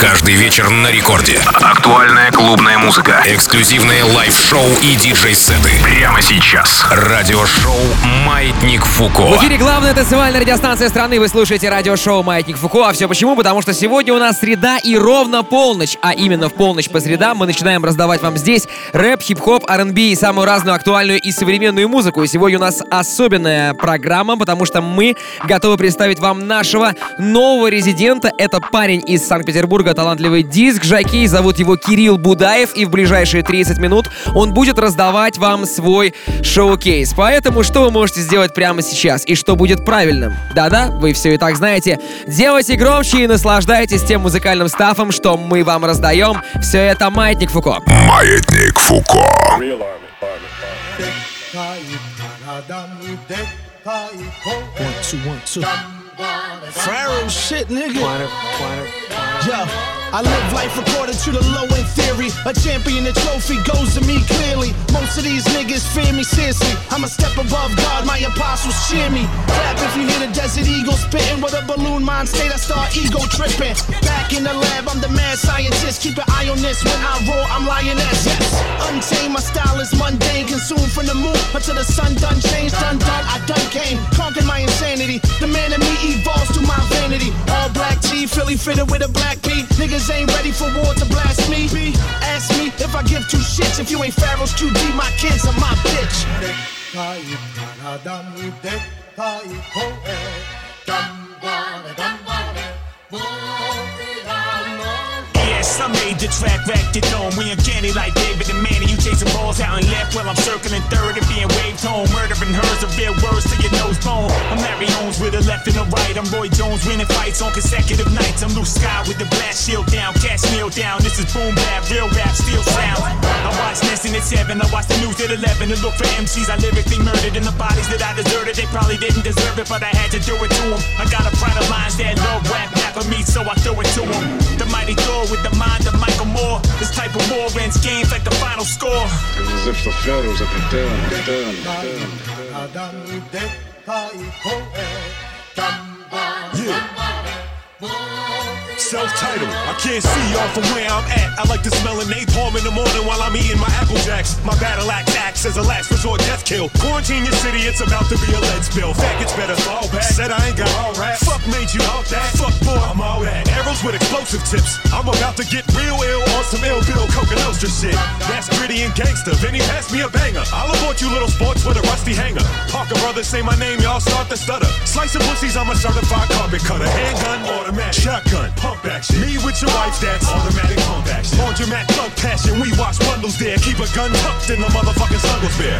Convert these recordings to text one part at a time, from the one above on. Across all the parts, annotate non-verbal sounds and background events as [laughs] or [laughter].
Каждый вечер на рекорде. Актуальная клубная музыка. Эксклюзивные лайв-шоу и диджей-сеты. Прямо сейчас. Радиошоу «Маятник Фуко». В эфире главная танцевальная радиостанция страны. Вы слушаете радиошоу «Маятник Фуко». А все почему? Потому что сегодня у нас среда и ровно полночь. А именно в полночь по средам мы начинаем раздавать вам здесь рэп, хип-хоп, R&B и самую разную актуальную и современную музыку. И сегодня у нас особенная программа, потому что мы готовы представить вам нашего нового резидента. Это парень из Санкт-Петербурга, талантливый диск Жакей. Зовут его Кирилл Будаев. И в ближайшие 30 минут он будет раздавать вам свой шоу-кейс. Поэтому что вы можете сделать прямо сейчас и что будет правильным? Да-да, вы все и так знаете. Делайте громче и наслаждайтесь тем музыкальным стафом, что мы вам раздаем. Все это Маятник Фуко. Маятник Фуко. One, two, one, two. Pharaoh shit, nigga. Yo. I live life according to the low end theory. A champion, the trophy goes to me clearly. Most of these niggas fear me seriously. I'm a step above God, my apostles cheer me. Clap if you hear the desert eagle spitting with a balloon mind state. I start ego tripping. Back in the lab, I'm the mad scientist. Keep an eye on this. When I roar, I'm lioness. Yes, untamed, my style is mundane. Consumed from the moon until the sun done changed. Done, done, I done came. Conquered my insanity. The man in me evolves to my vanity. All black tee, Philly fitted with a black P. Niggas niggas ain't ready for war to blast me. Ask me if I give two shits. If you ain't Pharaoh's QD, my kids are my bitch. I made the track back to dome. We uncanny like David and Manny. You chasing balls out and left while I'm circling third and being waved home. Murdering hers of real words to your nose bone. I'm Larry Holmes with a left and a right. I'm Roy Jones winning fights on consecutive nights. I'm Luke Sky with the blast shield down, cash meal down. This is boom bap, real rap, steel sound. I watch Nesting at 7, I watch the news at 11 and look for MCs I lyrically murdered and the bodies that I deserted. They probably didn't deserve it, but I had to do it to them. I got a pride of lines that love rap, rap of me, so I throw it to them. The mighty Thor with the mind of Michael Moore. This type of war ends games like the final score. Quer dizer que Pharaoh was a pretend, pretend, Celph Titled, I can't see y'all from where I'm at. I like to smell a napalm in the morning while I'm eating my Apple Jacks. My battle axe acts as a last resort death kill. Quarantine your city, it's about to be a lead spill. Faggots better fall back. Said I ain't got all rap. Fuck made you all that. Fuck boy, I'm all that. Arrows with explosive tips. I'm about to get real ill on some ill Bill Coka Nostra shit. That's gritty and gangster. Vinnie pass me a banger. I'll abort you little sports with a rusty hanger. Parker brothers say my name, y'all start to stutter. Slicing pussies, I'm a certified carpet cutter. Handgun, automatic, shotgun, pump action. Me with your wife, that's automatic pump action. Laundromat thug passion, we watch bundles there. Keep a gun tucked in the motherfucking snuggles bear.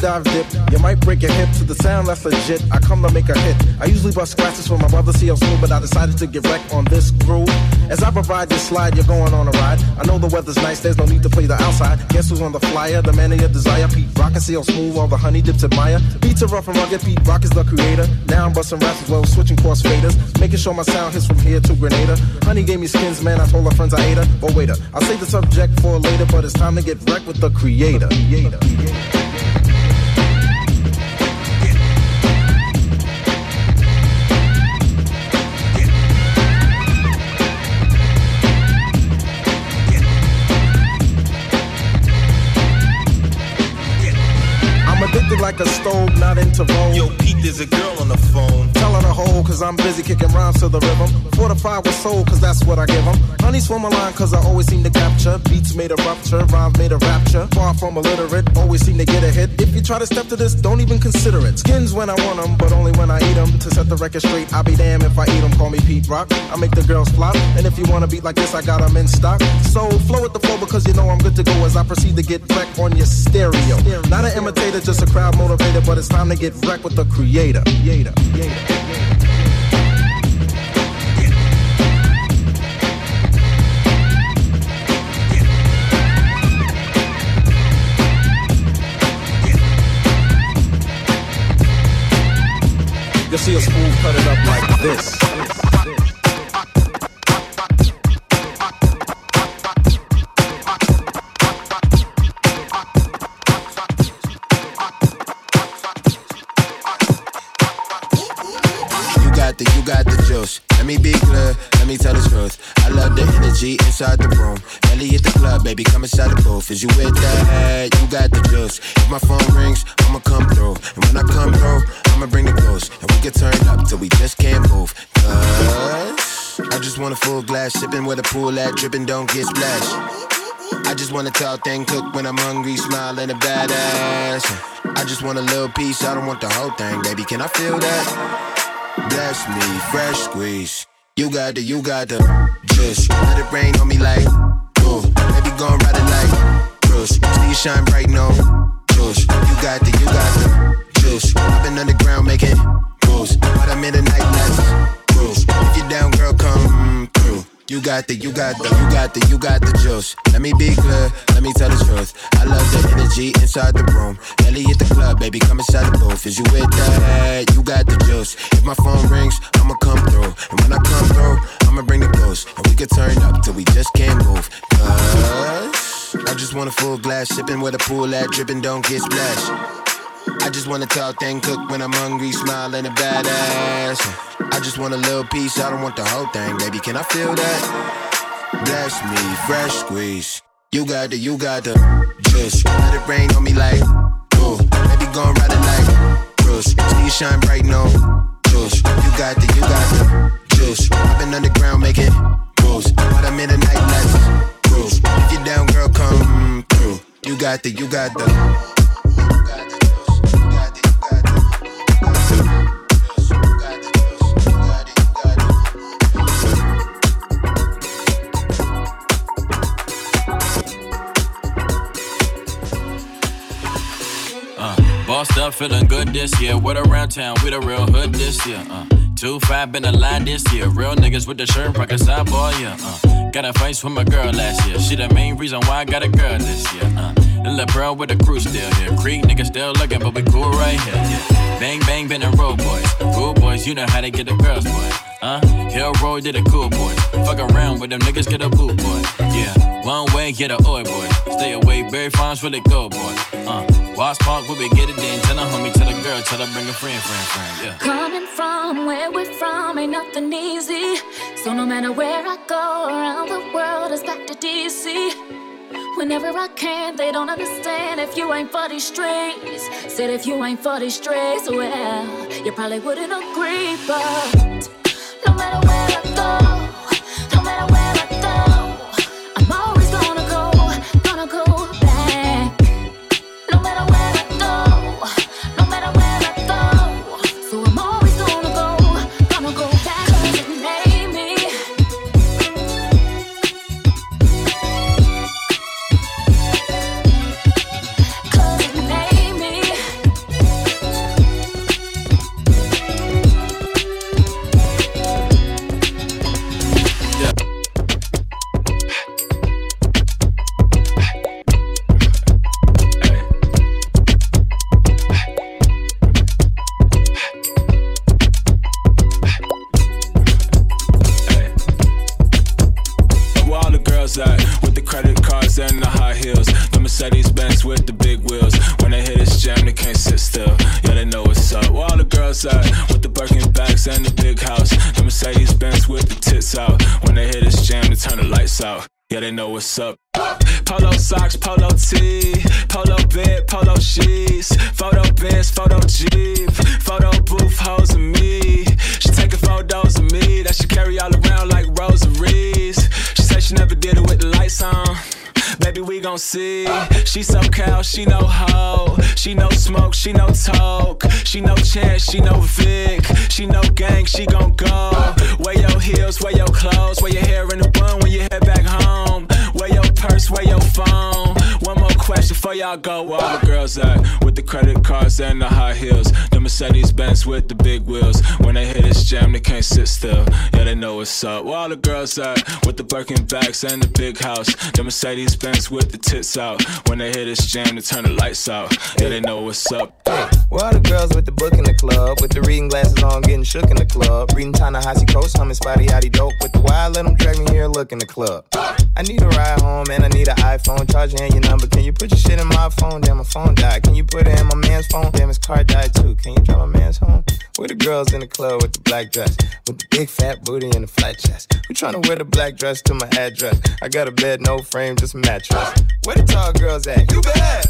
Dive, dip. You might break your hip to the sound that's legit. I come to make a hit. I usually bust scratches for my brother CL Smooth, but I decided to get wrecked on this groove. As I provide this slide, you're going on a ride. I know the weather's nice, there's no need to play the outside. Guess who's on the flyer? The man of your desire, Pete Rock and CL Smooth all the honey dips admire. Beats are rough and rugged, Pete Rock is the creator. Now I'm busting raps as well, switching cross faders. Making sure my sound hits from here to Grenada. Honey gave me skins, man, I told her friends I ate her. Oh, waiter, I'll save the subject for later, but it's time to get wrecked with the creator. creator. I'm addicted like a stove, not into vogue. Yo, Pete, there's a girl on the phone. Tell her to hold, cause I'm busy kicking rhymes to the rhythm. Fortified with soul, cause that's what I give them. Honey swim a line, cause I always seem to capture. Beats made a rupture, rhymes made a rapture. Far from illiterate, always seem to get a hit. If you try to step to this, don't even consider it. Skins when I want them, but only when I eat them. To set the record straight, I'll be damned if I eat them. Call me Pete Rock. I make the girls flop. And if you wanna beat like this, I got them in stock. So flow with the flow because you know I'm good to go as I proceed to get back on your stereo. Not an imitator, just a crowd motivator, but it's time to get wrecked with the creator. creator. creator. You'll see a fool cut it up like this. Room. Belly at the club, baby, come inside the booth. Is you with that? You got the juice. If my phone rings, I'ma come through. And when I come through, I'ma bring the booze. And we can turn up till we just can't move. Cause I just want a full glass, sipping where the pool at, dripping, don't get splashed. I just want a tall thing cook when I'm hungry, smiling a badass. I just want a little piece, I don't want the whole thing, baby. Can I feel that? Bless me, fresh squeeze. You got the, you got the juice. Let it rain on me like, ooh. Baby, gon' ride it like Bruce. See you shine bright, no juice. You got the, you got the juice. I've been underground making moves, but I'm in the night, let's. If you down, girl, come through. You got the, you got the, you got the, you got the juice. Let me be clear, let me tell the truth. I love the energy inside the room. Ellie at the club, baby, come inside the booth. Is you with that? You got the juice. If my phone rings, I'ma come through. And when I come through, I'ma bring the booze. And we can turn up till we just can't move. Cause I just want a full glass, sipping where the pool at, dripping, don't get splashed. I just want a tall thing cook when I'm hungry, smiling a badass. I just want a little piece, I don't want the whole thing, baby. Can I feel that? Bless me, fresh squeeze. You got the, you got the juice. Let it rain on me like, ooh. Baby, gon' ride it like Bruce. See you shine bright, no juice. You got the, you got the juice. I've been underground making moves, but I'm in the night, let's. If you down, girl, come through. You got the, you got the. Bossed up, feeling good this year. What around town, we the real hood this year. Uh, two five been a line this year. Real niggas with the shirt, rock a side boy, yeah. Uh, got a face with my girl last year. She the main reason why I got a girl this year. Uh, and bro with the crew still here. Creek niggas still looking, but we cool right here. Yeah. Bang bang, been a road boys. Cool boys, you know how they get the girls, boy. Uh, Hill Roy did a cool boy. Fuck around with them niggas, get a boo boy. Yeah, one way, get a oi boy. Stay away, Barry Farms really go, boy. Uh, Watch Park, where we get it in. Tell a homie, tell a girl, tell her bring a friend, friend, friend. Yeah. Coming from where we're from ain't nothing easy. So no matter where I go around the world, it's back to DC. Whenever I can, they don't understand if you ain't for these streets. Said if you ain't for these streets, well, you probably wouldn't agree, but no matter where I go, know what's up. Polo socks, polo tee, polo bed, polo sheets, photo bins, photo jeep, photo booth, hoes of me. She taking photos of me that she carry all around like rosaries. She said she never did it with the lights on. Baby, we gon' see. She so cow, she no hoe. She no smoke, she no talk. She no chance, she no Vic. She no gang, she gon' go. Wear your heels, wear your clothes, wear your hair in a bun when you head back home. Wear your purse, wear your phone? One more question for y'all go. Where all the girls at? With the credit cards and the high heels. The Mercedes Benz with the big wheels. When they hit this jam, they can't sit still. Yeah, they know what's up. Where all the girls at? With the Birkin bags and the big house. The Mercedes With the tits out. When they hit this jam, they turn the lights out. Yeah, they know what's up. Where all the girls with the book in the club? With the reading glasses on, getting shook in the club. Reading Ta-Nehisi Coates, humming Spotty Yachty Dope. With the wild, let them drag me here, look in the club. I need a ride home and I need an iPhone. Charging your number. Can you put your shit in my phone? Damn, my phone died. Can you put it in my man's phone? Damn, his car died too. Can you drive my man's home? Where the girls in the club with the black dress? With the big fat booty and the flat chest. Who tryna wear the black dress to my address? I got a bed, no frame, just a mattress. Where the tall girls at? You bad.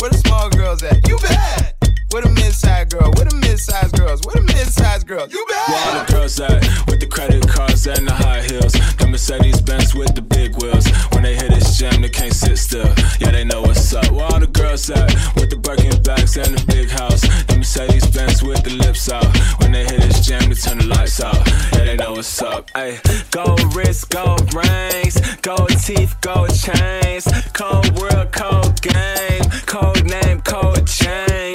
Where the small girls at? You bad. Where the mid-sized girl? Where the mid-sized girls? Where the mid-sized girls? You bad. Where all the girls at? With the credit cards and the high heels. The Mercedes Benz with the big wheels. When they hit this jam, they can't sit still. Yeah, they know what's up. Where all the girls at? With the Birkin bags and the big house. The Mercedes Benz with the lips out. When they hit this jam, they turn the lights out. Yeah, they know what's up. Ay, gold wrist, gold rings, gold teeth, gold chains, cold world, cold game, cold name, cold James.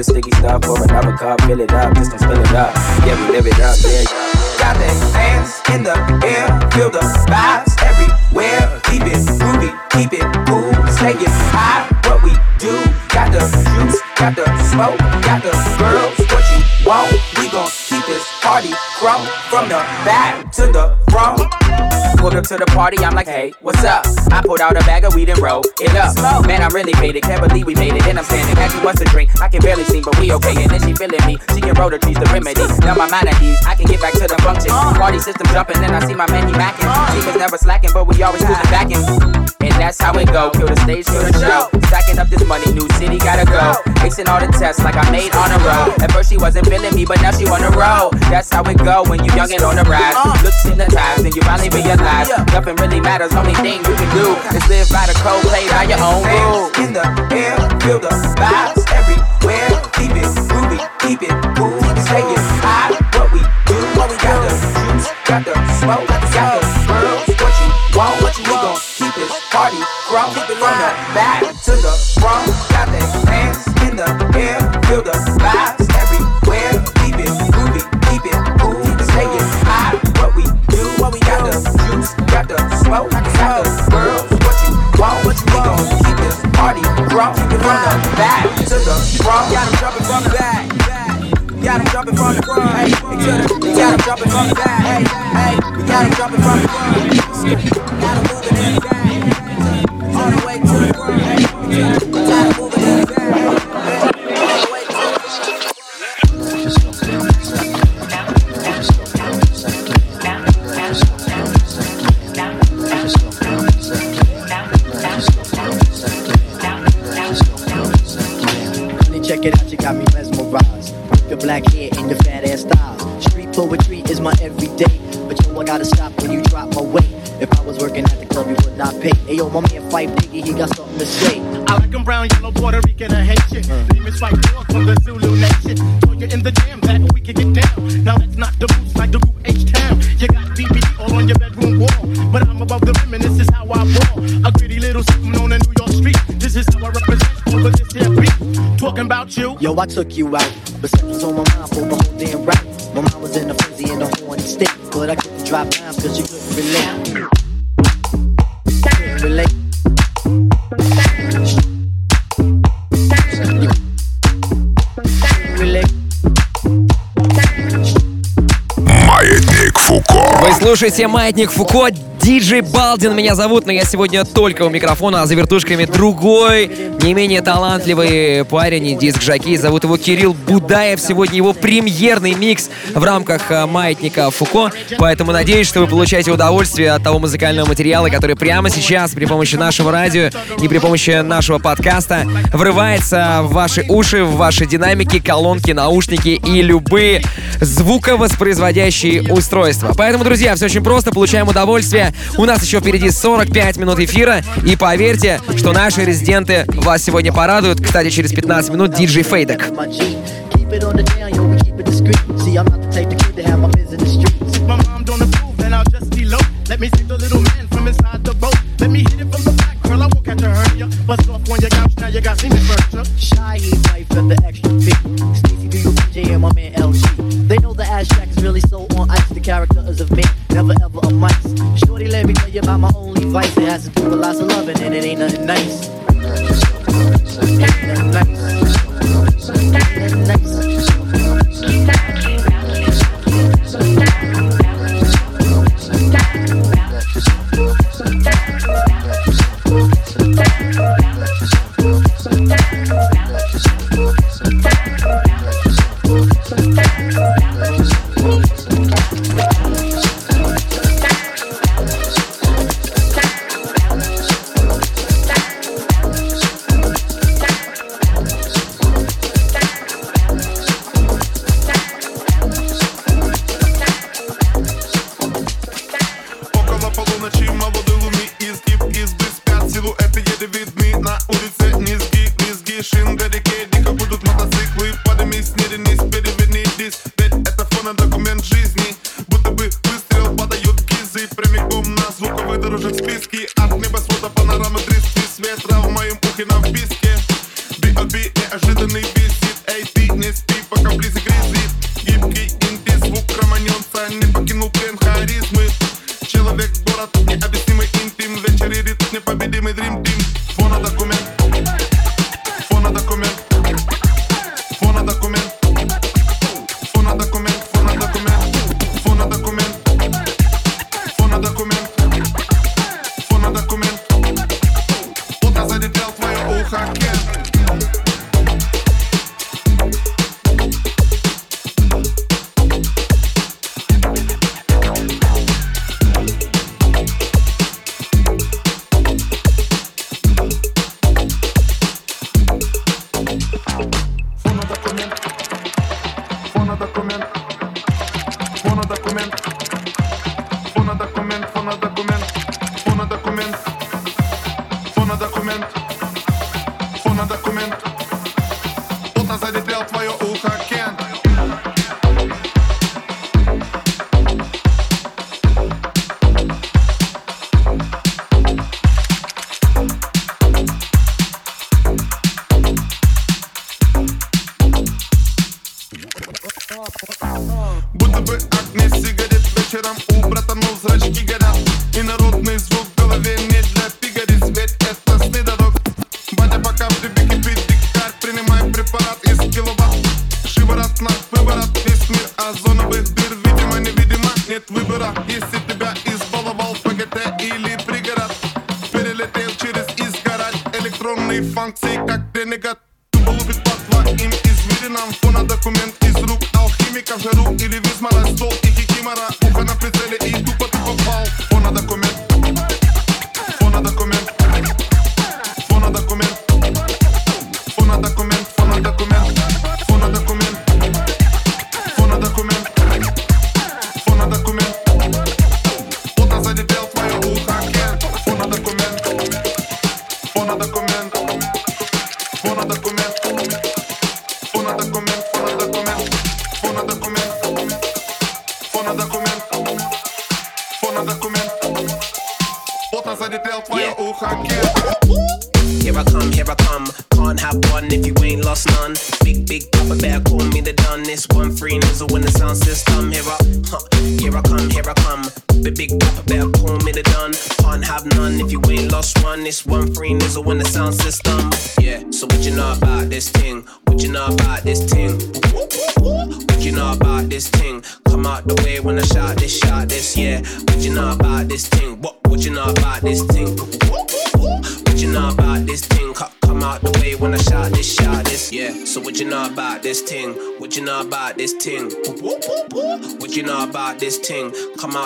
The sticky stuff. Pour another cup, fill it up, just don't spill it up. Yeah, we live it up, yeah. Got their hands in the air, feel the vibes everywhere. Keep it groovy, keep it cool, stay it high. What we do, got the juice, got the smoke, got the girls. What you want, we gon' keep this party from from the back to the front. Pulled up to the party, I'm like, hey, what's up? I pulled out a bag of weed and rolled it up. Man, I really made it, can't believe we made it. And I'm standing, as she wants a drink. I can barely see, but we okay. And then she feeling me, she can roll the trees, the remedy. Now my mind at ease, I can get back to the function. Party system jumping, then I see my man, he macking. was never slacking, but we always moving back in. And that's how it go. Kill the stage, kill the show. Stacking up this money, new city gotta go. Acing all the tests like I made on the road. At first she wasn't feeling me, but now she on the road. That's how it go when you young and on the rise. Looks hypnotized, and you finally realize nothing really matters. Only thing you can do is live by the code, play by your own rules. In the air, feel the vibes everywhere. Keep it groovy, keep it cool, stay it high. What we do, what we got the juice, got the smoke, got the girls. What you want, what you we gon' keep this party from from the back to the front. Got their hands in the air, feel the vibes took you out. But sex was on my mind for the whole damn rap. My mind was in a frenzy in a horny state. But I couldn't drop down cause you couldn't relate. Couldn't relate. Relate. Маятник Фуко. Вы слушаете «Маятник Фуко». Диджей Балдин меня зовут, но я сегодня только у микрофона, а за вертушками другой, не менее талантливый парень и диск-жокей. Зовут его Кирилл Будаев. Сегодня его премьерный микс в рамках э, «Маятника Фуко». Поэтому надеюсь, что вы получаете удовольствие от того музыкального материала, который прямо сейчас при помощи нашего радио и при помощи нашего подкаста врывается в ваши уши, в ваши динамики, колонки, наушники и любые звуковоспроизводящие устройства. Поэтому, друзья, все очень просто, получаем удовольствие. У нас еще впереди 45 минут эфира, и поверьте, что наши резиденты вас сегодня порадуют. Кстати, через 15 минут диджей Фейдек. Let me take the little man from inside the boat. Let me hit it from the back, girl. I won't catch a hernia. Bust off on your couch, now you got me furniture. Shy, he wife, and the extra fee. Stacy, do you PJ and my man LG? They know the ass shack is really so on ice. The character is of me, never ever a mice. Shorty, let me tell you about my only vice. It has to do with lots of loving, and it ain't nothing nice. Nothing nice. Nothing nice.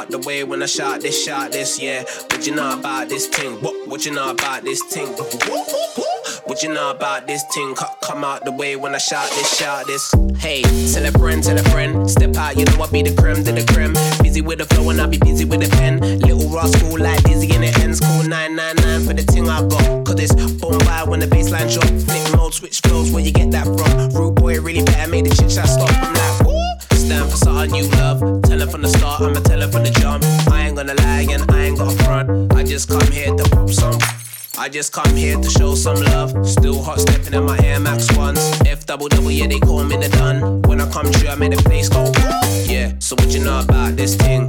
Out the way when I shot this, shot this. Yeah, what you know about this thing? What, what you know about this thing? What you know about this thing? Come out the way when I shot this, shot this. Hey, tell a friend, tell a friend. Step out, you know I be the creme to the creme. Busy with the flow and I be busy with the pen. Little rascal like dizzy in the ends. Call 999 for the thing I got. Cause it's boom by when the baseline drop. Flip mode, switch I just come here to show some love. Still hot stepping in my Air Max ones. F double double, yeah, they call me the done. When I come true, I make the place go. Yeah, so what you know about this thing?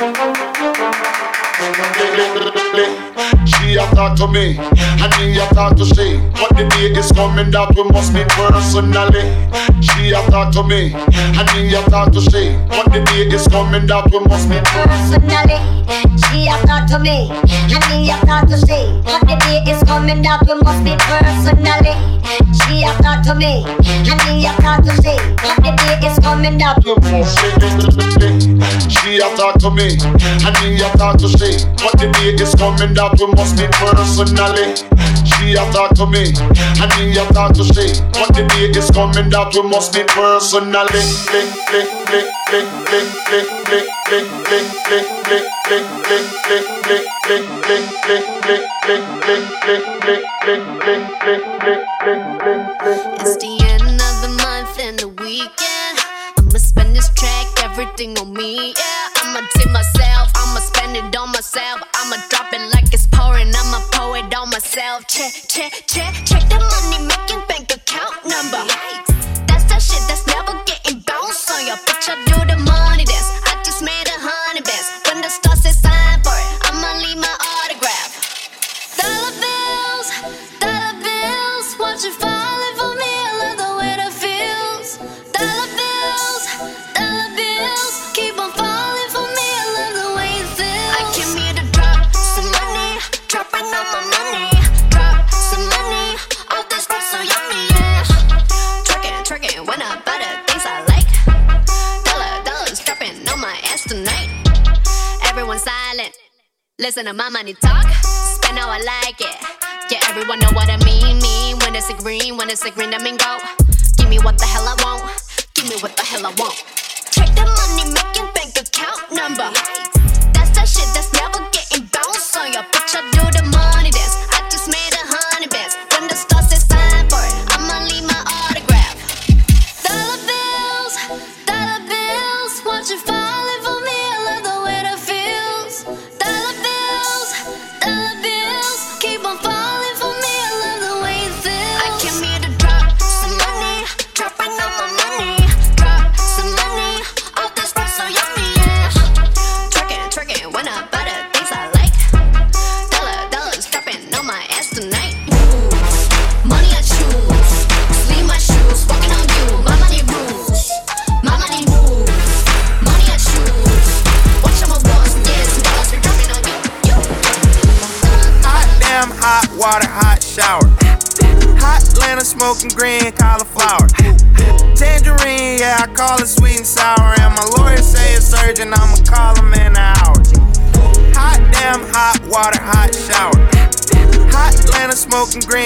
She a talk to me, and me a talk to she. But the day is coming that we must meet personally. She a talk to me, and me a talk to she. But the day is coming that we must meet personally. She a talk to me, and me a talk to she. But the day is coming that we must meet personally. She a talk to me, and me a talk to she. Is coming must She a talk to me, and me a talk to she. But the day is coming that we must meet personally. She a talk to me, and me a talk to she. But the day is coming that we must meet personally. It's the end of the everything on me. Yeah, I'ma tip myself, I'ma spend it on myself. I'ma drop it like it's pouring, I'ma pour it on myself. Check, check, check, check the money making Listen to my money talk, spend how I like it. Yeah, everyone know what I mean. Mean when it's a green, when it's a green, I mean go. Give me what the hell I want. Give me what the hell I want. Check the money making bank account number. That's that shit that's never getting bounced on your. I do the money dance. Smoking green cauliflower. Tangerine, yeah, I call it sweet and sour. And my lawyer say it's urgent, I'ma call him in an hour. Hot damn, hot water, hot shower. Hot Atlanta smoking green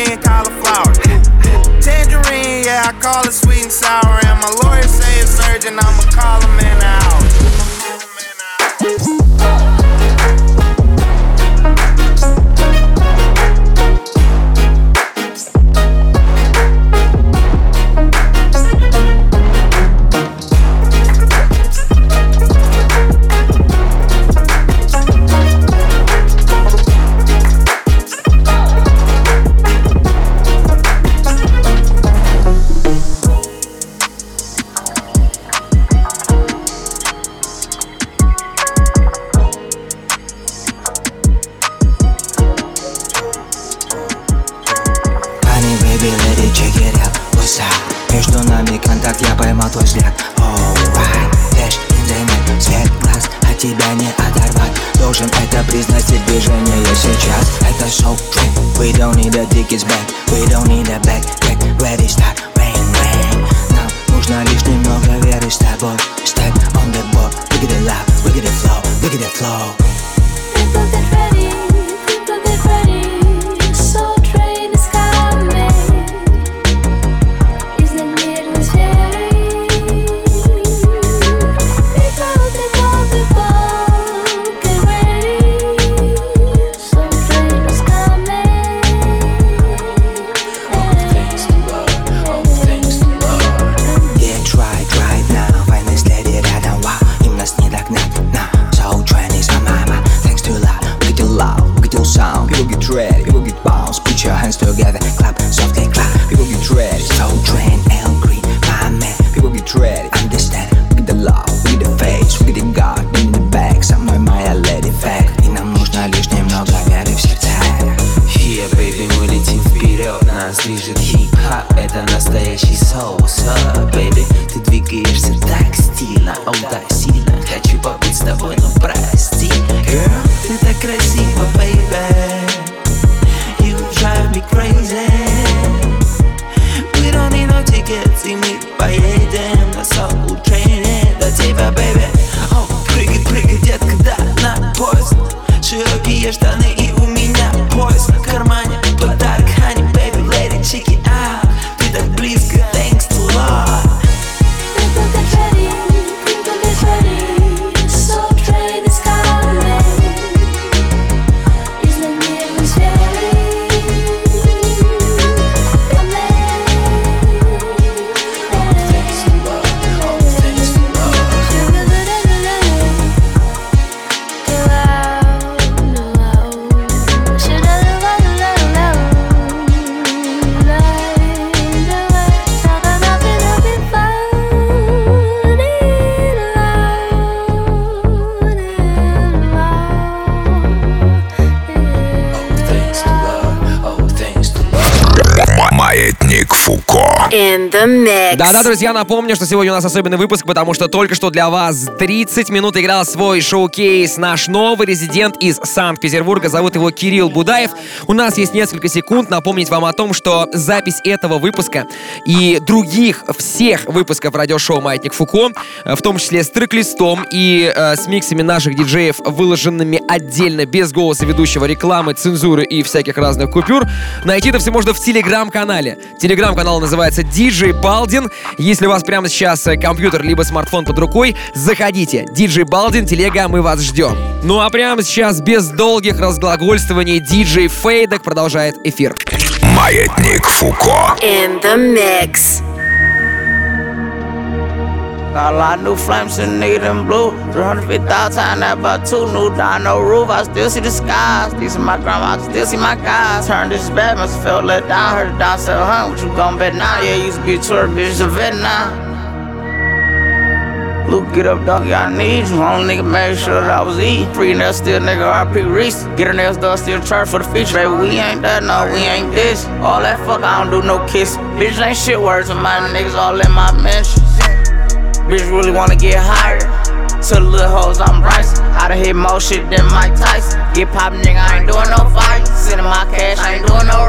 don't need a tickets back We don't need a backpack, ready start, rain, rain Нам нужно лишь немного веры с тобой Step on the board, we get it loud, we get it flow, we get it flow Soul the mix. Да-да, друзья, напомню, что сегодня у нас особенный выпуск, потому что только что для вас 30 минут играл свой шоу-кейс наш новый резидент из Санкт-Петербурга. Зовут его Кирилл Будаев. У нас есть несколько секунд напомнить вам о том, что запись этого выпуска и других всех выпусков радиошоу «Маятник Фуко», в том числе с трек-листом и э, с миксами наших диджеев, выложенными отдельно, без голоса ведущего, рекламы, цензуры и всяких разных купюр, найти это все можно в телеграм-канале. Телеграм-канал называется DJ Балдин. Если у вас прямо сейчас э, компьютер либо смартфон под рукой, заходите. DJ Балдин, телега, мы вас ждем. Ну а прямо сейчас, без долгих разглагольствований, DJ Фейдек продолжает эфир. Маятник Фуко. In the mix. Got a lot of new flames in nigga them blue. 350,000 times that about two new down no roof. I still see the skies. These are my grandma, I still see my guys. Turned this bad, must feel let down. Heard the down sell hunt. What you gon' bet now? Yeah, used to be a tour bitch, a vet now. Luke, get up, dog, I need you. Only nigga made sure that I was eating. Free nail still nigga RP Reese. Get her nails done, still charge for the feature. Baby, we ain't that, no, we ain't this. All that fuck, I don't do no kiss. Bitch ain't shit words of my niggas all in my mentions. Bitch really wanna get higher. To the little hoes, I'm Bryce. I done hit more shit than Mike Tyson. Get poppin', nigga, I ain't doing no fight. Sending my cash, I ain't doing no.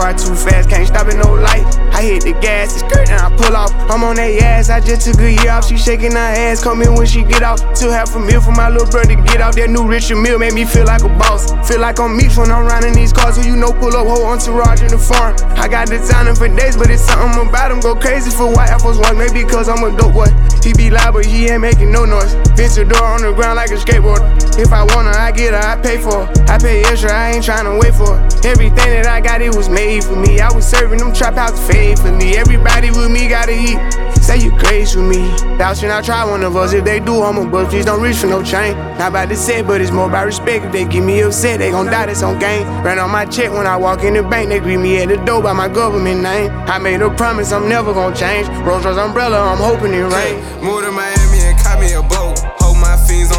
Car too fast, can't stop at no light. I hit the gas, it's skirt, and I pull off. I'm on that ass, I just took a year off. She shaking her ass, come in when she get off. Took half a meal for my little brother to get off. That new Richard Mille made me feel like a boss. Feel like I'm Meeks when I'm riding these cars. Who you know pull up whole entourage in the farm. I got designing for days, but it's something about him. Go crazy for white Force One, maybe cause I'm a dope boy. He be loud, but he ain't making no noise. Bitch, the door on the ground like a skateboard. If I want her, I get her, I pay for her. I pay extra, I ain't tryna wait for her. Everything that I got, it was made for me. I was serving them trap house faithfully. Everybody with me gotta eat. Say you crazy with me. Thou not try one of us. If they do, I'm a bust. Please don't reach for no chain. Not about to say, but it's more about respect. If they give me upset, they gon' die, that's on game. Ran on my check when I walk in the bank. They greet me at the door by my government name. I made a promise I'm never gon' change. Rolls Royce umbrella, I'm hoping it rain. Moved to Miami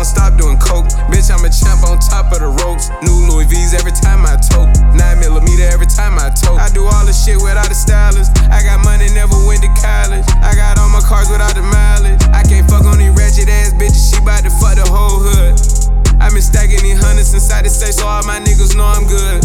don't stop doing coke. Bitch, I'm a champ on top of the ropes. New Louis V's every time I tote. Nine millimeter every time I tote. I do all the shit without a stylist. I got money, never went to college. I got all my cars without the mileage. I can't fuck on these ratchet ass bitches. She bout to fuck the whole hood. i been stacking these hundreds inside the safe, so all my niggas know I'm good.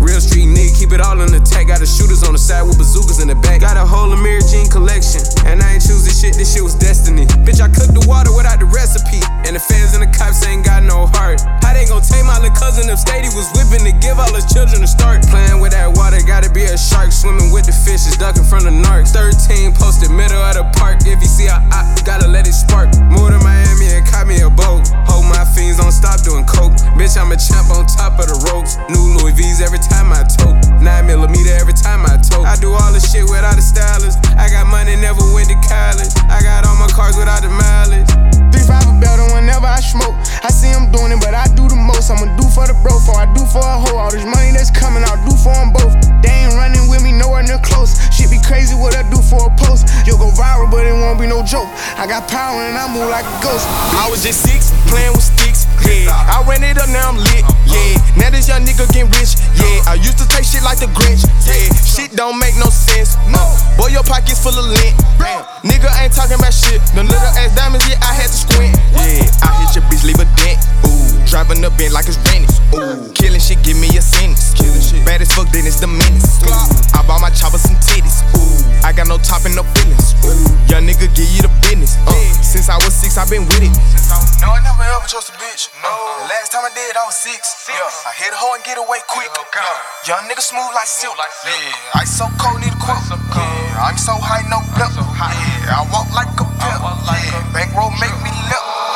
Real street nigga, keep it all on the tag. Got the shooters on the side with bazookas in the back. Got a whole Amir Jean collection. And I ain't choose this shit, this shit was destiny. Bitch, I cooked the water without the recipe. And the fans and the cops ain't got no heart. How they gon' take my little cousin up state? He was whipping to give all his children a start. Playing with that water, gotta be a shark. Swimming with the fishes, ducking from the narcs. 13 posted middle of the park. If you see a op, gotta let it spark. Moved to Miami and caught me a boat. Hold my fiends, don't stop doing coke. Bitch, I'm a champ on top of the ropes. New Louis V's every time I tote. Nine millimeter every time I tote. I do all the shit without a stylist. I got money, never went to college. I got all my cars without the mileage. Three five a better whenever I smoke. I see him doing it, but I do the most. I'ma do for the bro, for I do for a hoe. All this money that's coming, I'll do for them both. They ain't running with me, nowhere near close. Shit be crazy what I do for a post. You'll go viral, but it won't be no joke. I got power and I move like a ghost. I was just six, playing with sticks. Yeah, I ran it up, now I'm lit. Yeah, now this young nigga getting rich. Yeah, I used to take shit like the Grinch. Yeah, shit don't make no sense. No, boy, your pockets full of lint. Damn, nigga ain't talking about shit. The little ass diamonds, yeah, I had to squint. Yeah, I hit your bitch, leave a dent. Ooh, driving up in like it's Venice. Ooh, killing shit, give me a sentence. Killing shit, bad as fuck, then it's the minutes. menace. I bought my chopper some titties. Ooh, I got no top and no feelings. Ooh, young nigga give you the business. Uh, I was six, I've been with it. No, I never ever trust a bitch. No. The last time I did, I was six. Yeah. I hit a hoe and get away quick. Oh, yeah. Young nigga smooth like silk. Yeah. I so cold, need a quilt. Yeah. I'm so high, no belt. Yeah. I walk like a pimp. Yeah. Bankroll make me.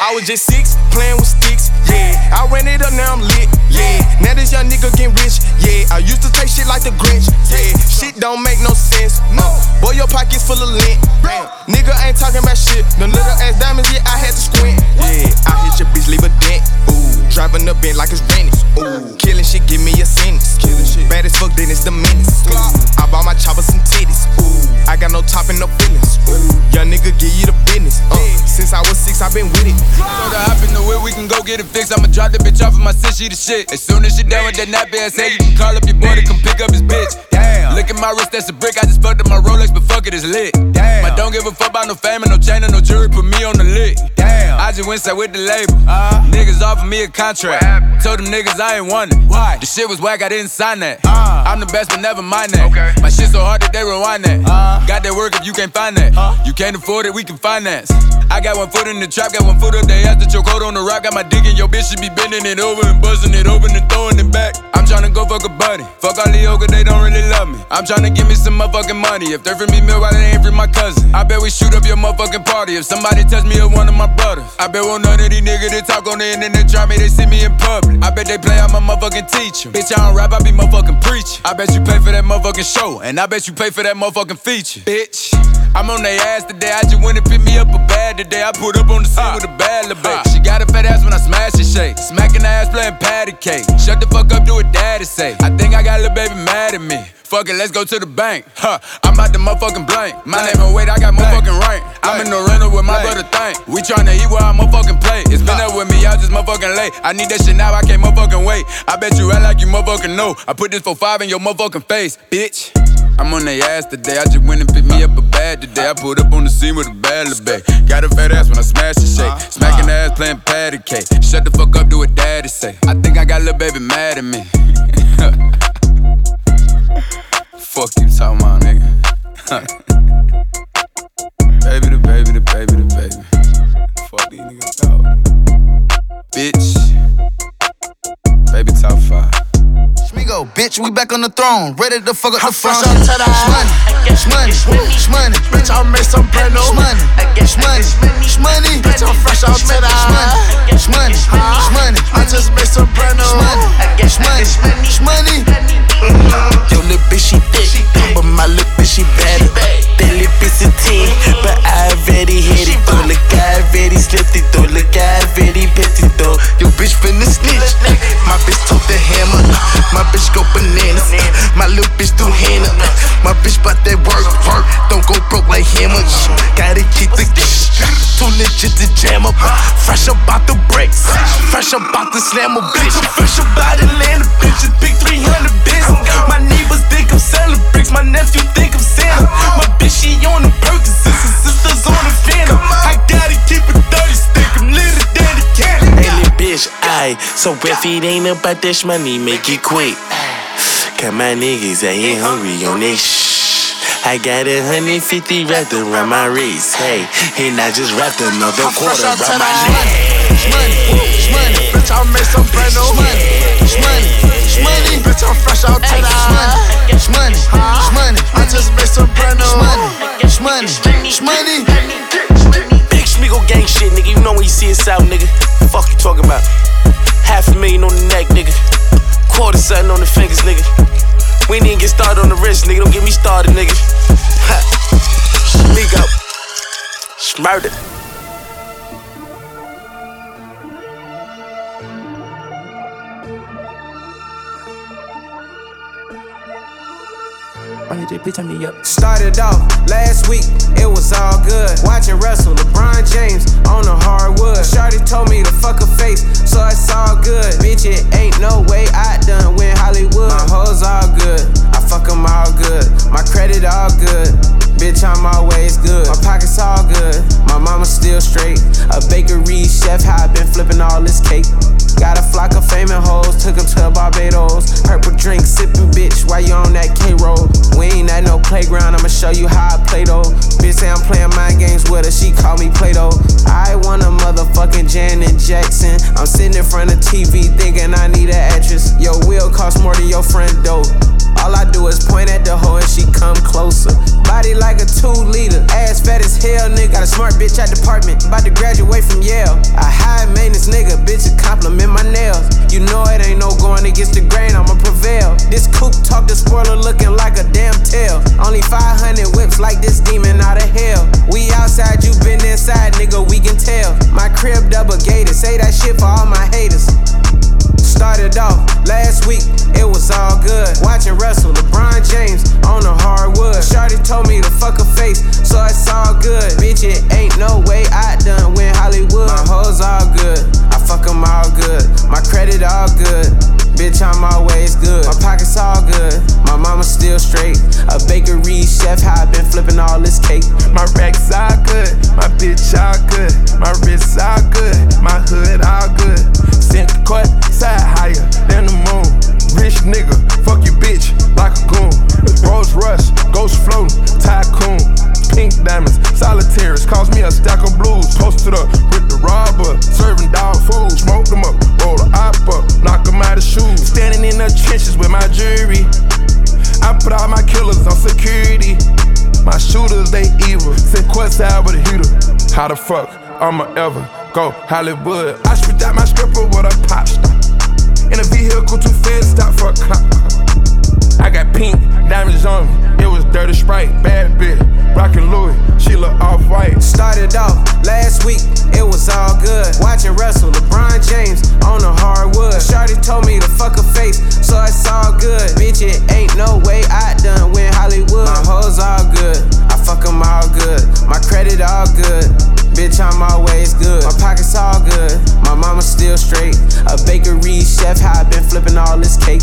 I was just six, playing with sticks. Yeah, I ran it up, now I'm lit. Yeah, now this young nigga getting rich. Yeah, I used to take shit like the Grinch. Yeah, shit don't make no sense. No, boy, your pockets full of lint. Damn, nigga ain't talking about shit. Them little ass diamonds, yeah, I had to squint. Yeah, I hit your bitch, leave a dent. Ooh, driving up in like it's Venice. Ooh, killing shit, give me a sentence. Killing shit, bad as fuck, then it's the menace. I bought my chopper some titties. Ooh, I got no top and no feelings. Ooh, young nigga give you the business. Uh, since I was six, I've been with it. Throw the hop in the whip, we can go get it fixed. I'ma drop the bitch off of my sis, she the shit. As soon as she done with that nappy ass head, you can call up your boy to come pick up his bitch. Damn. Look at my wrist, that's a brick. I just fucked up my Rolex, but fuck it, it's lit. Damn. I don't give a fuck about no fame and no chain or no jewelry. Put me on the lit. Damn. I just went side with the label. Uh, niggas offered me a contract. Told them niggas I ain't want it. Why? The shit was whack, I didn't sign that. Uh, I'm the best, but never mind that. Okay. My shit so hard that they rewind that. Uh, Got that work if you can't find that. Uh, you can't afford it, we can finance. I got one foot in the trap, got one foot up there. After choke hold on the rock, got my dick in your bitch, should be bending it over and buzzing it open and throwing it back. I'm trying to go fuck a buddy. Fuck all the yoga, they don't really love me. I'm tryna give me some motherfucking money. If they're for me, meal, why they ain't for my cousin? I bet we shoot up your motherfucking party. If somebody touch me or one of my brothers, I bet won't none of these niggas that talk on the internet try me, they see me in public. I bet they play I'm motherfucking teacher. Bitch, I don't rap, I be motherfucking preaching. I bet you pay for that motherfucking show, and I bet you pay for that motherfucking feature. Bitch, I'm on their ass today. I just went and pick me up a bag today. I put up on the scene with a bad little bitch. She got a fat ass when I smash and shake. Smacking ass playing patty cake. Shut the fuck up, do what daddy say. I think I got a little baby mad at me. Fuck it, let's go to the bank. Huh, I'm about to motherfucking blank. My name and weight, I got motherfucking rank. I'm in the rental with my brother Thank. We tryna eat where I motherfucking play. It's been up with me, I just motherfucking late. I need that shit now, I can't motherfucking wait. I bet you act like you motherfucking know. I put this for five in your motherfucking face, bitch. I'm on their ass today. I just went and picked me up a bag today. I put up on the scene with a bad bag. Got a fat ass when I smash the shake. Smacking the ass playing patty cake. Shut the fuck up, do what daddy say. I think I got little baby mad at me. [laughs] fuck you talking about, nigga. [laughs] baby the baby the baby the baby. Fuck these niggas out. Bitch. Baby top five. Schmigo, bitch, we back on the throne, ready to fuck up the fresh front. out to the Shmoney, shmoney, shmoney, Bitch, I made some brand new. shmoney, shmoney, shmoney, Bitch, I'm fresh out to the shmoney, shmoney. I just made some brand new. Shmoney, shmoney, shmoney. Yo, little bitch, she thick, but my little bitch, she better. That little bitch is 10, but I already hit it. Though, look, I already slipped it, though. Fresh up out the slam a bitch. I'm Fresh up out Atlanta, bitch. It's big 300 bitch. My neighbors think I'm selling bricks. My nephew think I'm Santa. My bitch, she on the Perkins. Her sisters on the Phantom. I gotta keep it dirty stick. I'm litter than the can. Hey, little bitch, aye. So if it ain't about this money, make it quick. Cause my niggas here hungry on this shh. I got a hundred fifty wrapped around my wrist, hey, and I just wrapped another quarter around my neck. Bitch, I made some brand new. shmoney, shmoney, shmoney. Bitch, I'm fresh out to the Shmoney, uh, shmoney, shmoney. I just made some brand new. Shmoney, shmoney, shmoney. Big Schmigo gang shit, nigga. You know when you see us out, nigga. Fuck you talking about? Half a million on the neck, nigga. Quarter something on the fingers, nigga. We ain't even get started on the wrist, nigga. Don't get me started, nigga. [laughs] Ha. Bitch, turn me up. Started off last week, it was all good. Watching Russell, LeBron James on the hardwood. Shorty told me to fuck a face, so it's all good. Bitch, it ain't no way I done win Hollywood. My hoes all good, I fuck them all good. My credit all good. Bitch, I'm always good. My pockets all good. My mama still straight. A bakery chef, how I been flipping all this cake. Got a flock of famous hoes, took them to Barbados. Purple drink, sipping bitch, why you on that? Show you how I play though. Bitch say I'm playing mind games with her, she call me Play Doh. I want a motherfucking Janet Jackson. I'm sitting in front of TV thinking I need an actress. Your wheel cost more than your friend though. All I do is point at the hoe and she come closer. Body like a two liter, ass fat as hell, nigga. Got a smart bitch at department, about to graduate from Yale. A high maintenance nigga, bitch, compliment my nails. You know it ain't no going against the grain, I'ma prevail. This coupe talk the spoiler looking like a damn tail. Only 500 whips like this demon out of hell. We outside, you been inside, nigga, we can tell. My crib double gated, say that shit for all my haters. Started off last week, it was all good. Watching Russell, LeBron James on the hardwood. Shorty told me to fuck her face, so it's all good. Bitch, it ain't no way I done win Hollywood. My hoes all good, I fuck them all good. My credit all good. Bitch, I'm always good. My pockets all good. My mama still straight. A bakery chef, how I been flipping all this cake. My racks all good. My bitch all good. My wrists all good. My hood all good. Sent the court side higher than the moon. Rich nigga, fuck your bitch like a goon. Rolls Rush, ghost floating, tycoon. Pink diamonds, solitaires, cost me a stack of blues. Posted up with the robber, serving dog food. Smoke them up, roll the op up, knock them out of shoes. Standing in the trenches with my jury. I put all my killers on security. My shooters, they evil. Send quest out with a heater. How the fuck I'ma ever go Hollywood? I spit out my stripper with a pop star. In a vehicle too fast, stop for a cop. I got pink diamonds on me. It was dirty sprite, bad bitch. Rockin' Louis, she look off white. Started off last week, it was all good. Watching Russell, LeBron James on the hardwood. Shorty told me to fuck her face, so it's all good. Bitch, it ain't no way I done win Hollywood. My hoes all good, I fuck them all good. My credit all good. Bitch, I'm always good. My pockets all good. My mama still straight. A bakery chef, how I been flipping all this cake.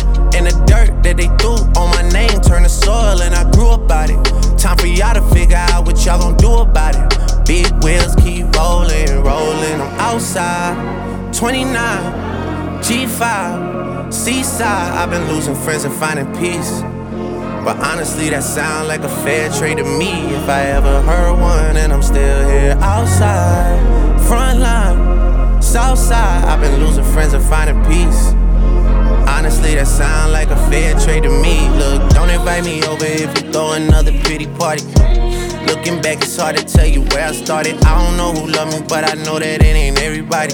And the dirt that they threw on my name turned to soil, and I grew about it. Time for y'all to figure out what y'all gon' do about it. Big wheels keep rolling, rolling. I'm outside, 29, G5, Seaside. I've been losing friends and finding peace. But honestly, that sound like a fair trade to me. If I ever heard one, and I'm still here outside, front line, south side. I've been losing friends and finding peace. Honestly, that sound like a fair trade to me. Look, don't invite me over if you throw another pretty party. Looking back, it's hard to tell you where I started. I don't know who loved me, but I know that it ain't everybody.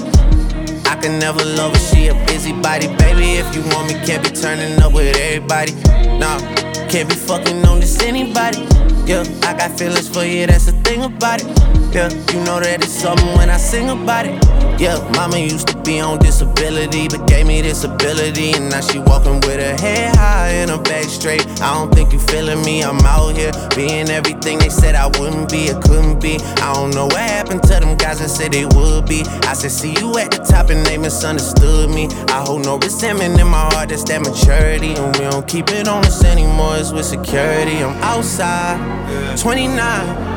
I can never love her, she a busybody. Baby, if you want me, can't be turning up with everybody. Nah, can't be fucking on this anybody. Yeah, I got feelings for you, that's the thing about it. Yeah, you know that it's something when I sing about it. Yeah, mama used to be on disability, but gave me this ability. And now she walking with her head high and her back straight. I don't think you feeling me, I'm out here being everything they said I wouldn't be, it couldn't be. I don't know what happened to them guys that said they would be. I said, see you at the top and they misunderstood me. I hold no resentment in my heart, that's that maturity. And we don't keep it on us anymore, it's with security. I'm outside, 29,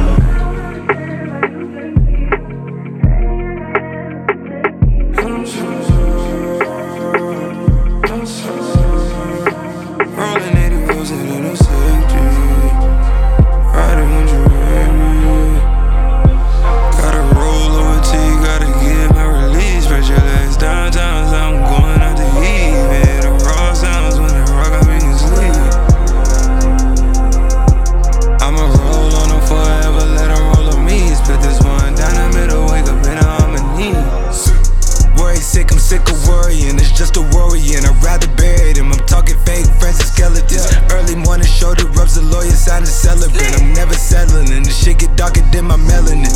Boy, it's time to celebrate. I'm never settling, and the shit get darker than my melanin.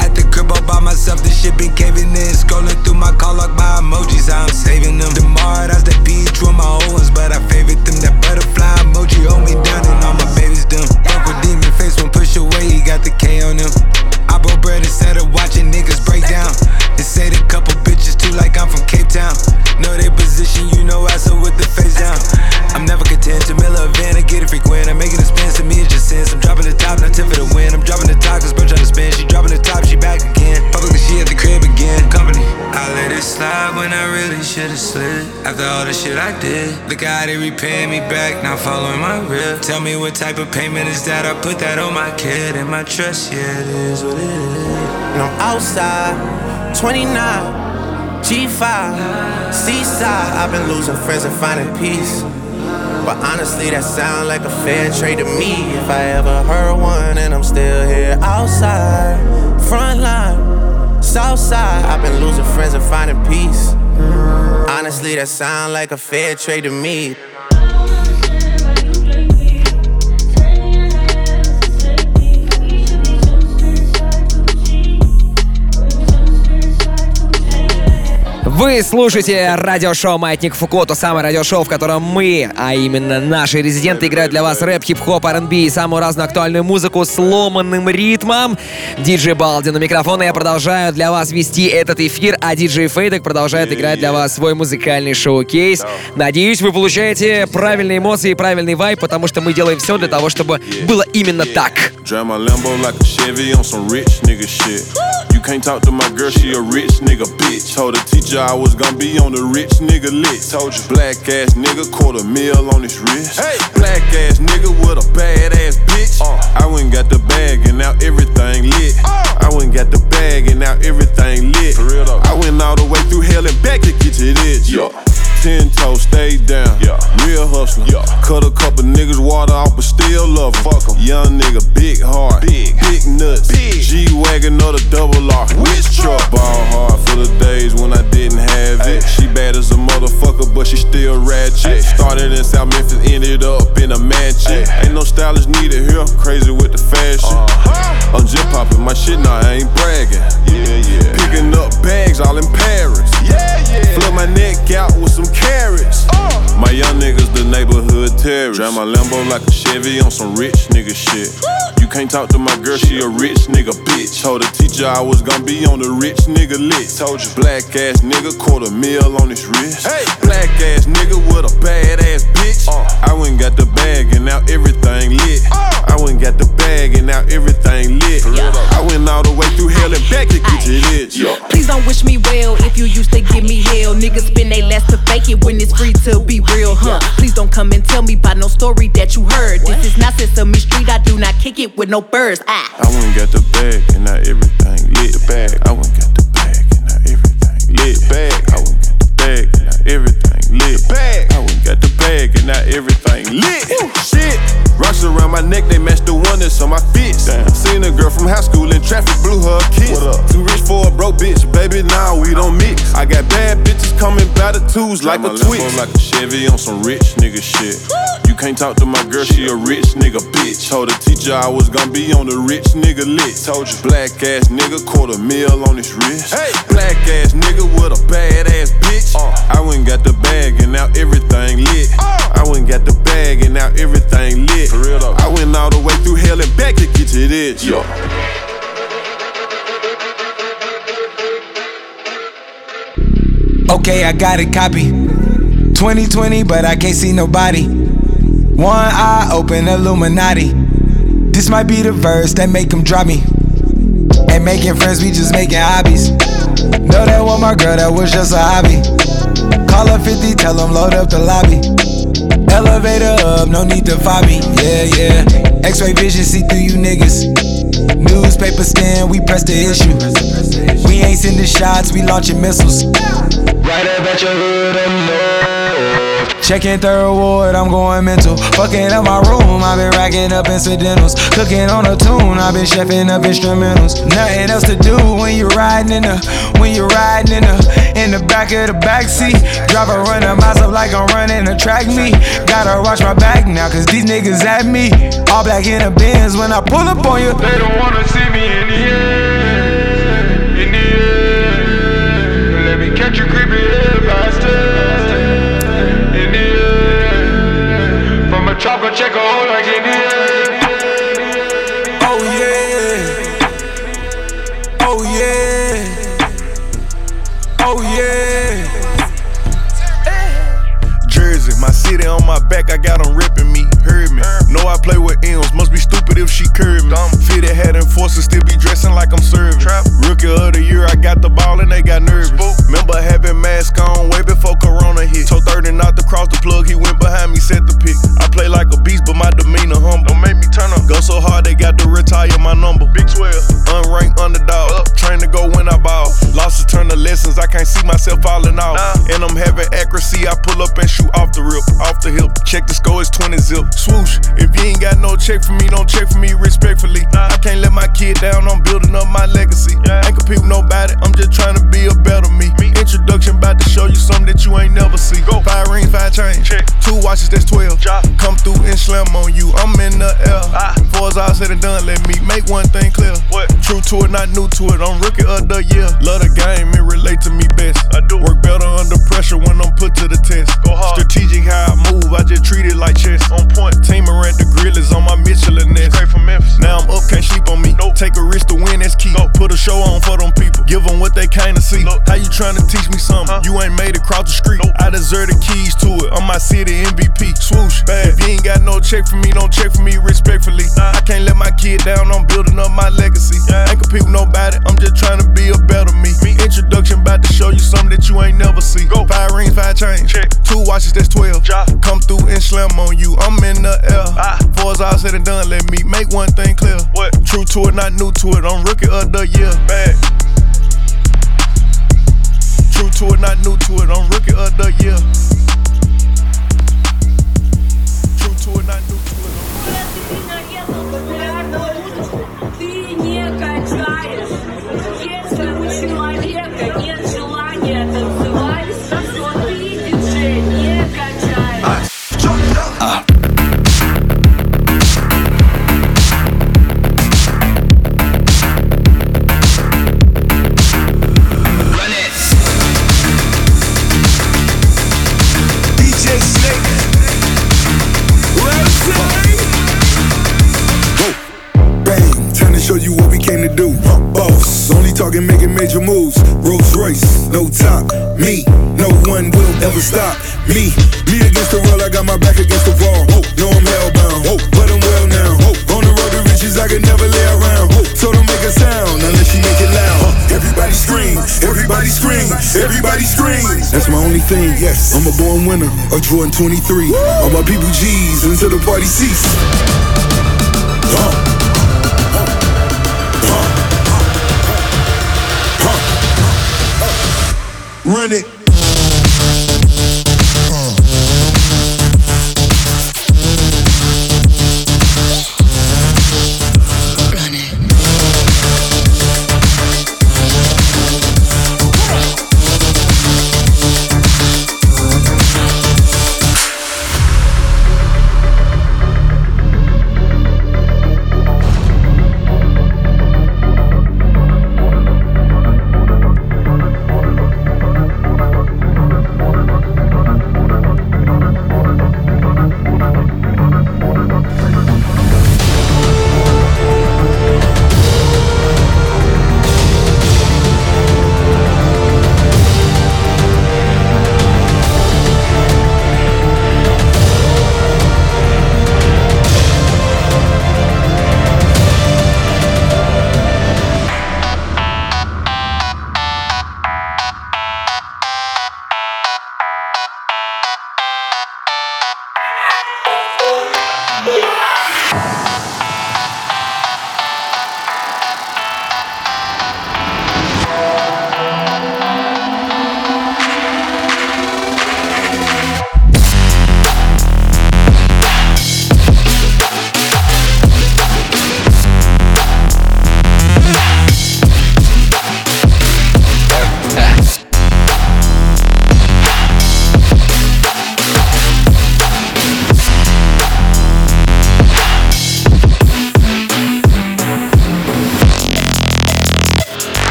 At the crib all by myself, the shit been caving in. Scrolling through my call log, my emojis, I'm saving them. Tomorrow, that's the beach with my old ones, but I favorite them. That butterfly emoji hold me down, and all my babies Demon when push away, he got the K on him. I broke bread instead of watching niggas break down. They say the couple bitches too, like I'm from Cape Town. Know they position, you know I so with the face down. I'm never content to mill a van, I get it frequent. I'm making expense to me, it's just the shit I did. Look how they repaying me back, now following my rip. Tell me what type of payment is that? I put that on my kid and my trust, yeah, it is what it is. And I'm outside, 29, G5, Seaside. I've been losing friends and finding peace. But honestly, that sound like a fair trade to me. If I ever heard one, and I'm still here outside, front line, south side. I've been losing friends and finding peace. Honestly, that sound like a fair trade to me. Вы слушаете радиошоу «Маятник Фуко», то самое радиошоу, в котором мы, а именно наши резиденты, играют для вас рэп, хип-хоп, R&B и самую разную актуальную музыку с ломанным ритмом. Диджей Балди на микрофон, и я продолжаю для вас вести этот эфир, а диджей Фейдек продолжает играть для вас свой музыкальный шоу-кейс. Надеюсь, вы получаете правильные эмоции и правильный вайб, потому что мы делаем все для того, чтобы было именно так. Drive my Lambo like a Chevy on some rich nigga shit. Can't talk to my girl, she a rich nigga bitch. Told the teacher I was gonna be on the rich nigga list. Told you, black ass nigga, quarter mil on his wrist. Hey, black ass nigga with a bad ass bitch. Uh, I went and got the bag and now everything lit. Uh, I went and got the bag and now everything lit. For real though. I went all the way through hell and back to get to this. Yeah. Ten toes, stay down. Yeah. Real hustler. Yeah. Cut a couple niggas water off, but still love 'em. Fuck 'em. Young nigga, big heart. Big. Big nuts. Big. G Wagon or the double R. Which truck? Ball hard for the days when I didn't have it. She bad as a motherfucker, but she still ratchet. Started in South Memphis, ended up in a mansion. Ain't no stylist needed here. Crazy with the fashion. Uh-huh. I'm just popping my shit now, I ain't bragging. Yeah, yeah. Picking up bags all in Paris. Yeah, yeah. Flip my neck out with some carrots. Uh. My young niggas, the neighborhood terrorists. Drive my Lambo like a Chevy on some rich nigga shit. You can't talk to my girl, she a rich nigga bitch. Told the teacher I was gonna be on the rich nigga list. Told you, black ass nigga, quarter mil on his wrist. Hey, black ass nigga with a bad ass bitch. I went got the bag and now everything lit. I went got the bag and now everything lit. I went all the way through hell and back to get to this. Please don't wish me well if you used to give me hell. Niggas spend they last to fake it when it's free to be real, huh? Please don't come and tell me about no story that you heard. This is not Sesame Street, I do not kick it with no birds. Ah. I went got the bag and now everything lit. The bag. I went got the bag and now everything lit. The bag. I went got the bag and now everything lit. Bag. Oh, I went got the bag and now everything lit. Shit. Rocks around my neck, they match the one that's on my fist. Seen a girl from high school in traffic, blew her a kiss. Too rich for a broke bitch, baby, now we don't mix. I got bad bitches coming by the twos like a twitch. like a Chevy on some rich nigga shit. You can't talk to my girl, she a rich nigga bitch. Told the teacher I was gonna be on the rich nigga list. Told you, black ass nigga, quarter mil on his wrist. Hey, black ass nigga with a bad ass bitch. Uh. I went and got the bag and now everything lit. Uh. I went and got the bag and now everything lit. For real though. I went all the way through hell and back to get to this. Yo. Okay, I got it, copy. 2020, but I can't see nobody. One eye open, Illuminati. This might be the verse that make them drop me. Ain't making friends, we just making hobbies. Know that one my girl, that was just a hobby. Call her 50, tell them load up the lobby. Elevator up, no need to fob me. Yeah, yeah. X ray vision, see through you niggas. Newspaper scan, we press the issue. We ain't sending shots, we launching missiles. Right up at your hood and north. Checking third ward, I'm going mental. Fucking up my room, I've been racking up incidentals. Cooking on a tune, I've been chefing up instrumentals. Nothing else to do when you're riding in the, when you're riding in the, in the back of the backseat. Drive a runner myself like I'm running a track meet. Gotta watch my back now, cause these niggas at me. All black in the bins when I pull up on you. They don't wanna see me in the air, air. From a chopper, check a hole like in the. Oh yeah. Oh yeah. Oh yeah. Jersey, my city on my back, I got them ripping me. Heard me. Know I play with M's, must be stupid if she curve me. Fitted hat enforcer, still be dressing like I'm serving. Rookie of the year, I got the ball and they got nervous. Remember having mask on way before Corona hit. Told 30 not to cross the plug, he went behind me, set the pick. I play like a beast, but my demeanor humble. Don't make me turn up. Go so hard, they got to retire my number. Big 12, unranked underdog. Train to go when I ball. Losses turn to lessons, I can't see myself falling off. And I'm having accuracy, I pull up and shoot off the rip, off the hip. Check the score, it's 20 zip. Swoosh, if you ain't got no check for me, don't check for me respectfully. Uh-huh. I can't let my kid down, I'm building up my legacy. Ain't compete with nobody, I'm just trying to be a better me. Me Introduction about to show you something that you ain't never see. Go. Five rings, five chains. Check. Two watches, that's 12. Come through and slam on you, I'm in the air. Ah. Before it's all said and done, let me make one thing clear. What? True to it, not new to it, I'm rookie of the year. Love the game, it relate to me best. I do. Work better under pressure when I'm put to the test. Go hard. Strategic how I move, I just treat it like chess. On point. Team around the grill is on my Michelin Straight from Memphis. Now I'm up, can't sleep on me. Nope. Take a risk to win, that's key. Go. Put a show on for them people. Give them what they kinda see. Look. How you trying to teach me something? You ain't made it cross the street. Nope. I deserve the keys to it. I'm my city MVP. Swoosh. Bad. If you ain't got no check for me, don't check for me respectfully. I can't let my kid down, I'm building up my legacy. Ain't compete with nobody, I'm just trying to be a better me. Introduction about to show you something that you ain't never see. Go. Five rings, five chains. Check. Two watches, that's 12. Come through and slam on you, I'm in the air. Ah. Before it's all said and done, let me make one thing clear. What? True to it, not new to it, I'm rookie of the year. Bad. True to it, not new to it, I'm rookie of the year. True to it, not new to it. Ты не качаешь. Если у человека нет желания танцевать, то ты, talking making major moves. Rolls Royce, no top. Me, no one will ever stop. Me, me against the world, I got my back against the wall. No, I'm hellbound, but I'm well now. On the road to riches, I could never lay around. So don't make a sound unless you make it loud. Everybody scream, everybody scream, everybody scream. That's my only thing, yes. I'm a born winner, a Jordan 23. All my people G's until the party cease. Run it.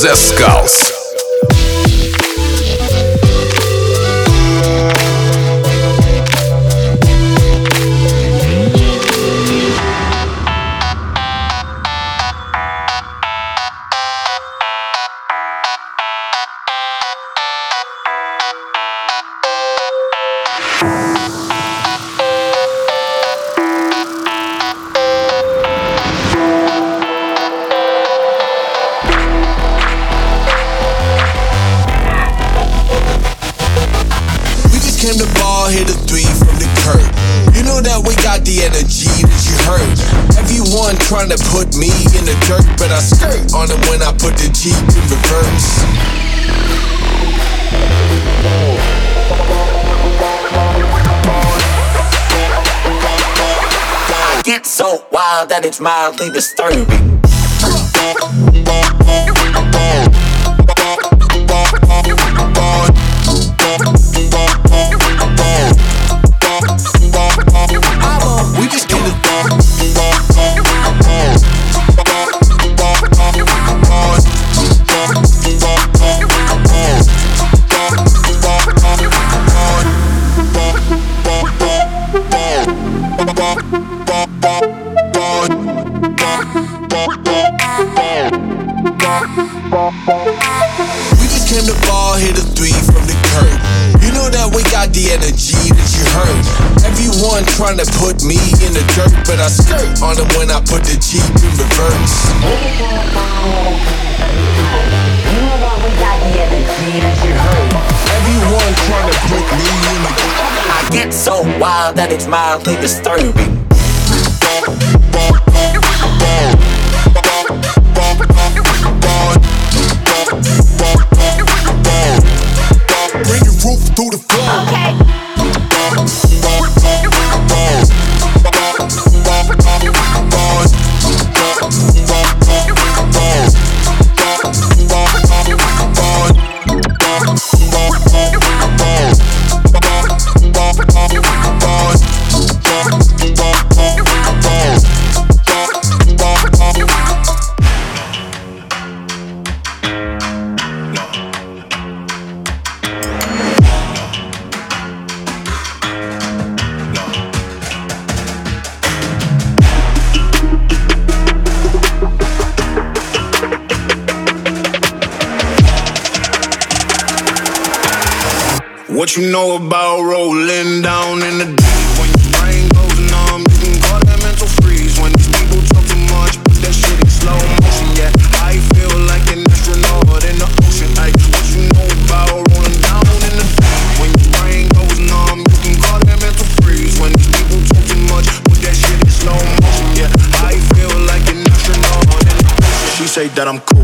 The Sky. Mildly disturbing. trying to put me in the dirt, but I skirt on them when I put the Jeep in reverse. Everyone trying to put me in the dirt. I get so wild that it's mildly disturbing. that I'm cool.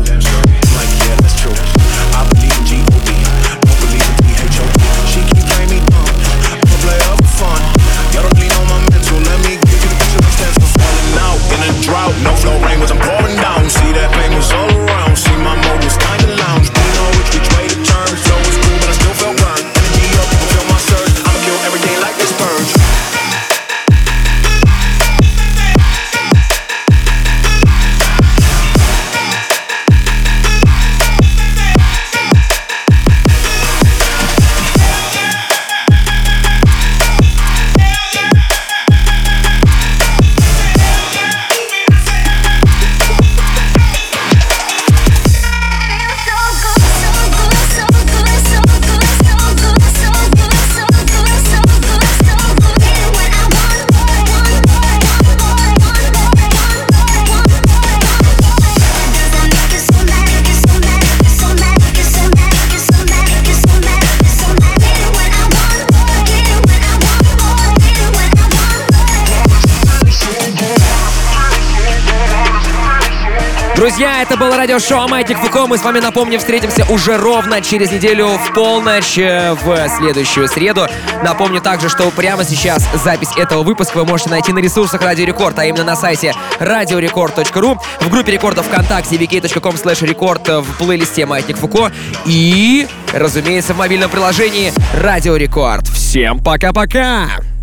Друзья, это было радиошоу Майтик Фуко. Мы с вами, напомню, встретимся уже ровно через неделю в полночь э, в следующую среду. Напомню также, что прямо сейчас запись этого выпуска вы можете найти на ресурсах Радио Рекорд, а именно на сайте radiorecord.ru, в группе рекордов ВКонтакте vk.com slash рекорд э, в плейлисте Майтик Фуко и, разумеется, в мобильном приложении Радио Рекорд. Всем пока-пока!